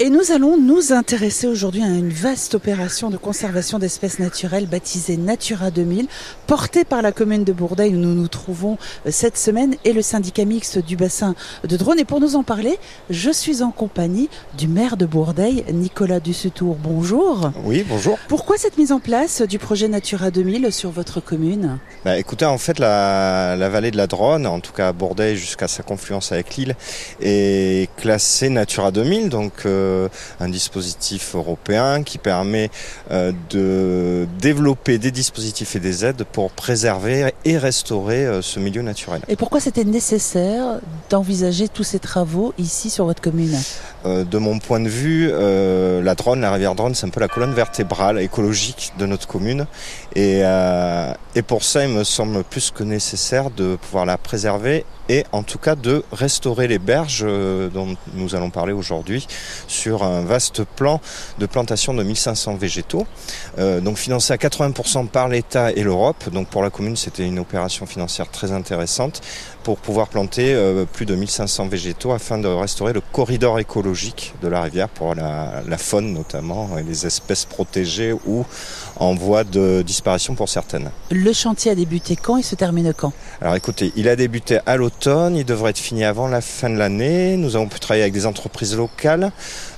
Et nous allons nous intéresser aujourd'hui à une vaste opération de conservation d'espèces naturelles baptisée Natura 2000, portée par la commune de Bourdeil où nous nous trouvons euh, cette semaine et le syndicat mixte du bassin de Drône. Et pour nous en parler, je suis en compagnie du maire de Bourdeil, Nicolas Dussutour. Bonjour. Oui, bonjour. Pourquoi cette mise en place du projet Natura 2000 sur votre commune? Bah, Écoutez, en fait, la, la, vallée de la Drône, en tout cas à Bourdeil jusqu'à sa confluence avec l'île, est classée Natura 2000, donc euh, un dispositif européen qui permet euh, de développer des dispositifs et des aides pour préserver et restaurer euh, ce milieu naturel. Et pourquoi c'était nécessaire d'envisager tous ces travaux ici sur votre commune? De mon point de vue, la Drône, la rivière Drône, c'est un peu la colonne vertébrale écologique de notre commune. Et, et pour ça, il me semble plus que nécessaire de pouvoir la préserver et en tout cas de restaurer les berges dont nous allons parler aujourd'hui sur un vaste plan de plantation de 1500 végétaux, euh, donc financé à 80% par l'État et l'Europe. Donc pour la commune, c'était une opération financière très intéressante pour pouvoir planter euh, plus de 1500 végétaux afin de restaurer le corridor écologique de la rivière pour la, la faune notamment et les espèces protégées ou en voie de disparition pour certaines. Le chantier a débuté quand et se termine quand? Alors écoutez, il a débuté à l'automne, il devrait être fini avant la fin de l'année. Nous avons pu travailler avec des entreprises locales,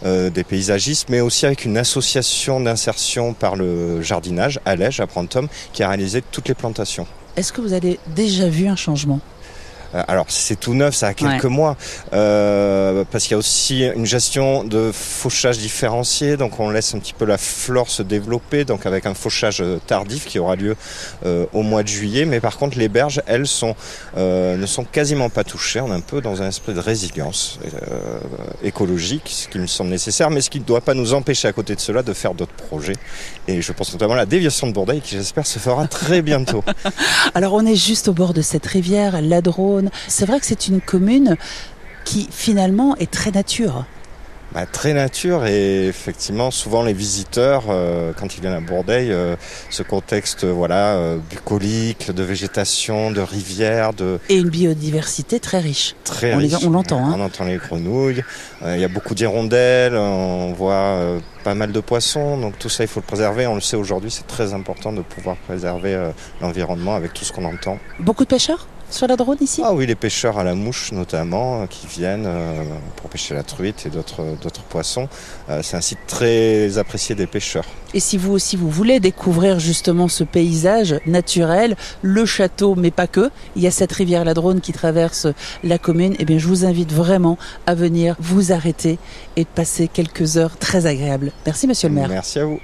euh, des paysagistes, mais aussi avec une association d'insertion par le jardinage, Allège, à Prantum, qui a réalisé toutes les plantations. Est-ce que vous avez déjà vu un changement? Alors c'est tout neuf, ça a quelques mois, euh, parce qu'il y a aussi une gestion de fauchage différencié, donc on laisse un petit peu la flore se développer, donc avec un fauchage tardif qui aura lieu euh, au mois de juillet, mais par contre les berges, elles sont, ne sont quasiment pas touchées, on est un peu dans un esprit de résilience écologique, ce qui me semble nécessaire, mais ce qui ne doit pas nous empêcher à côté de cela de faire d'autres projets, et je pense notamment à la déviation de Bourdeil qui j'espère se fera très bientôt. Alors on est juste au bord de cette rivière, c'est vrai que c'est une commune qui finalement est très nature. Bah, très nature et effectivement souvent les visiteurs euh, quand ils viennent à Bourdeil euh, ce contexte voilà euh, bucolique de végétation de rivière de et une biodiversité très riche très on, riche. on l'entend hein. on entend les grenouilles il y a beaucoup d'hirondelles on voit pas mal de poissons donc tout ça il faut le préserver on le sait aujourd'hui c'est très important de pouvoir préserver l'environnement avec tout ce qu'on entend beaucoup de pêcheurs? Sur la drone ici Ah oui, les pêcheurs à la mouche notamment, euh, qui viennent euh, pour pêcher la truite et d'autres poissons. Euh, c'est un site très apprécié des pêcheurs. Et si vous aussi vous voulez découvrir justement ce paysage naturel, le château, mais pas que, il y a cette rivière la Drône qui traverse la commune, et eh bien je vous invite vraiment à venir vous arrêter et de passer quelques heures très agréables. Merci monsieur le maire. Merci à vous.